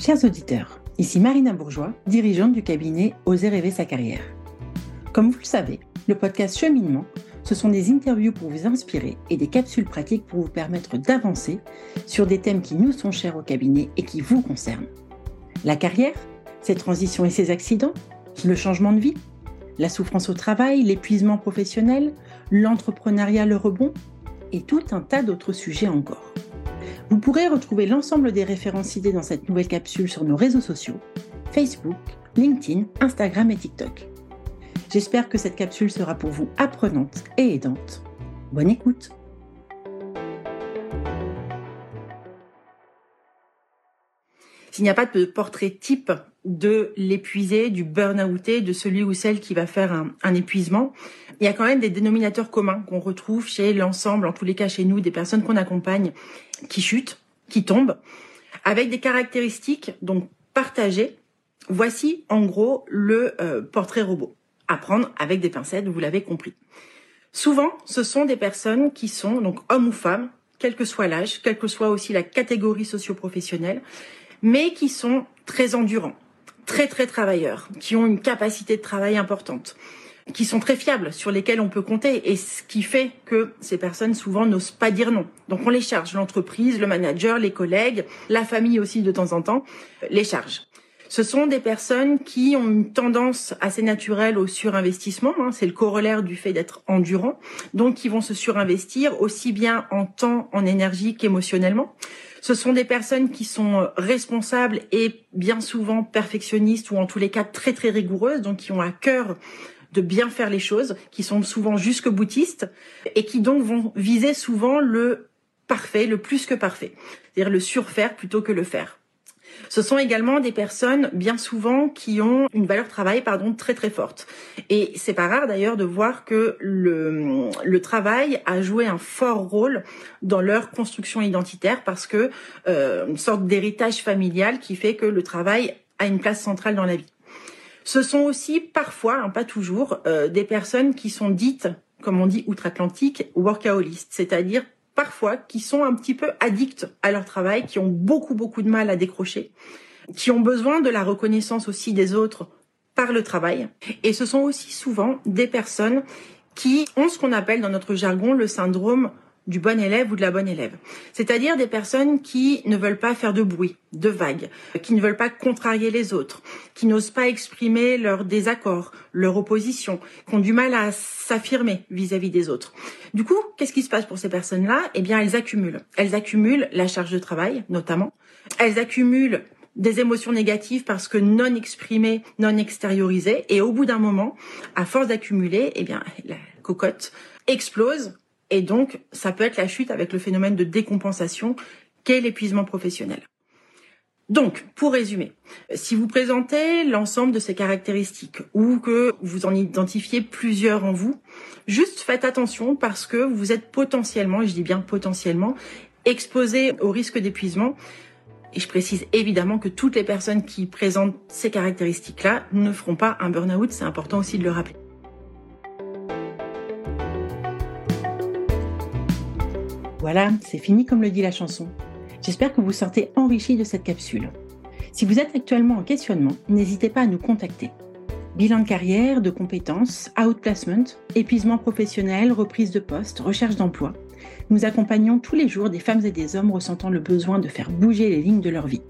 Chers auditeurs, ici Marina Bourgeois, dirigeante du cabinet Oser rêver sa carrière. Comme vous le savez, le podcast Cheminement, ce sont des interviews pour vous inspirer et des capsules pratiques pour vous permettre d'avancer sur des thèmes qui nous sont chers au cabinet et qui vous concernent. La carrière, ses transitions et ses accidents, le changement de vie, la souffrance au travail, l'épuisement professionnel, l'entrepreneuriat, le rebond et tout un tas d'autres sujets encore. Vous pourrez retrouver l'ensemble des références citées dans cette nouvelle capsule sur nos réseaux sociaux, Facebook, LinkedIn, Instagram et TikTok. J'espère que cette capsule sera pour vous apprenante et aidante. Bonne écoute S'il n'y a pas de portrait type de l'épuisé, du burn-outé, de celui ou celle qui va faire un, épuisement, il y a quand même des dénominateurs communs qu'on retrouve chez l'ensemble, en tous les cas chez nous, des personnes qu'on accompagne qui chutent, qui tombent, avec des caractéristiques donc partagées. Voici en gros le euh, portrait robot. À prendre avec des pincettes, vous l'avez compris. Souvent, ce sont des personnes qui sont donc hommes ou femmes, quel que soit l'âge, quelle que soit aussi la catégorie socio-professionnelle, mais qui sont très endurants, très très travailleurs, qui ont une capacité de travail importante, qui sont très fiables, sur lesquels on peut compter, et ce qui fait que ces personnes souvent n'osent pas dire non. Donc on les charge, l'entreprise, le manager, les collègues, la famille aussi de temps en temps, les charge. Ce sont des personnes qui ont une tendance assez naturelle au surinvestissement, hein, c'est le corollaire du fait d'être endurant, donc qui vont se surinvestir aussi bien en temps, en énergie qu'émotionnellement. Ce sont des personnes qui sont responsables et bien souvent perfectionnistes ou en tous les cas très très rigoureuses, donc qui ont à cœur de bien faire les choses, qui sont souvent jusque boutistes et qui donc vont viser souvent le parfait, le plus que parfait, c'est-à-dire le surfaire plutôt que le faire. Ce sont également des personnes bien souvent qui ont une valeur travail pardon très très forte. Et c'est pas rare d'ailleurs de voir que le, le travail a joué un fort rôle dans leur construction identitaire parce que euh, une sorte d'héritage familial qui fait que le travail a une place centrale dans la vie. Ce sont aussi parfois, hein, pas toujours, euh, des personnes qui sont dites, comme on dit outre-Atlantique, workaholistes, c'est-à-dire parfois qui sont un petit peu addicts à leur travail, qui ont beaucoup beaucoup de mal à décrocher, qui ont besoin de la reconnaissance aussi des autres par le travail. Et ce sont aussi souvent des personnes qui ont ce qu'on appelle dans notre jargon le syndrome du bon élève ou de la bonne élève. C'est-à-dire des personnes qui ne veulent pas faire de bruit, de vagues, qui ne veulent pas contrarier les autres, qui n'osent pas exprimer leur désaccord, leur opposition, qui ont du mal à s'affirmer vis-à-vis des autres. Du coup, qu'est-ce qui se passe pour ces personnes-là? Eh bien, elles accumulent. Elles accumulent la charge de travail, notamment. Elles accumulent des émotions négatives parce que non exprimées, non extériorisées. Et au bout d'un moment, à force d'accumuler, eh bien, la cocotte explose et donc, ça peut être la chute avec le phénomène de décompensation qu'est l'épuisement professionnel. Donc, pour résumer, si vous présentez l'ensemble de ces caractéristiques ou que vous en identifiez plusieurs en vous, juste faites attention parce que vous êtes potentiellement, et je dis bien potentiellement, exposé au risque d'épuisement. Et je précise évidemment que toutes les personnes qui présentent ces caractéristiques-là ne feront pas un burn-out, c'est important aussi de le rappeler. Voilà, c'est fini comme le dit la chanson. J'espère que vous sortez enrichi de cette capsule. Si vous êtes actuellement en questionnement, n'hésitez pas à nous contacter. Bilan de carrière, de compétences, outplacement, épuisement professionnel, reprise de poste, recherche d'emploi. Nous accompagnons tous les jours des femmes et des hommes ressentant le besoin de faire bouger les lignes de leur vie.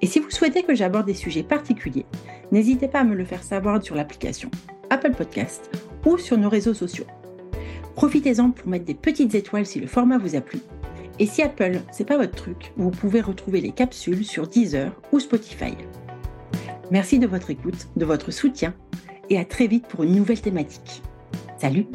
Et si vous souhaitez que j'aborde des sujets particuliers, n'hésitez pas à me le faire savoir sur l'application Apple Podcast ou sur nos réseaux sociaux. Profitez-en pour mettre des petites étoiles si le format vous a plu. Et si Apple, c'est pas votre truc, vous pouvez retrouver les capsules sur Deezer ou Spotify. Merci de votre écoute, de votre soutien et à très vite pour une nouvelle thématique. Salut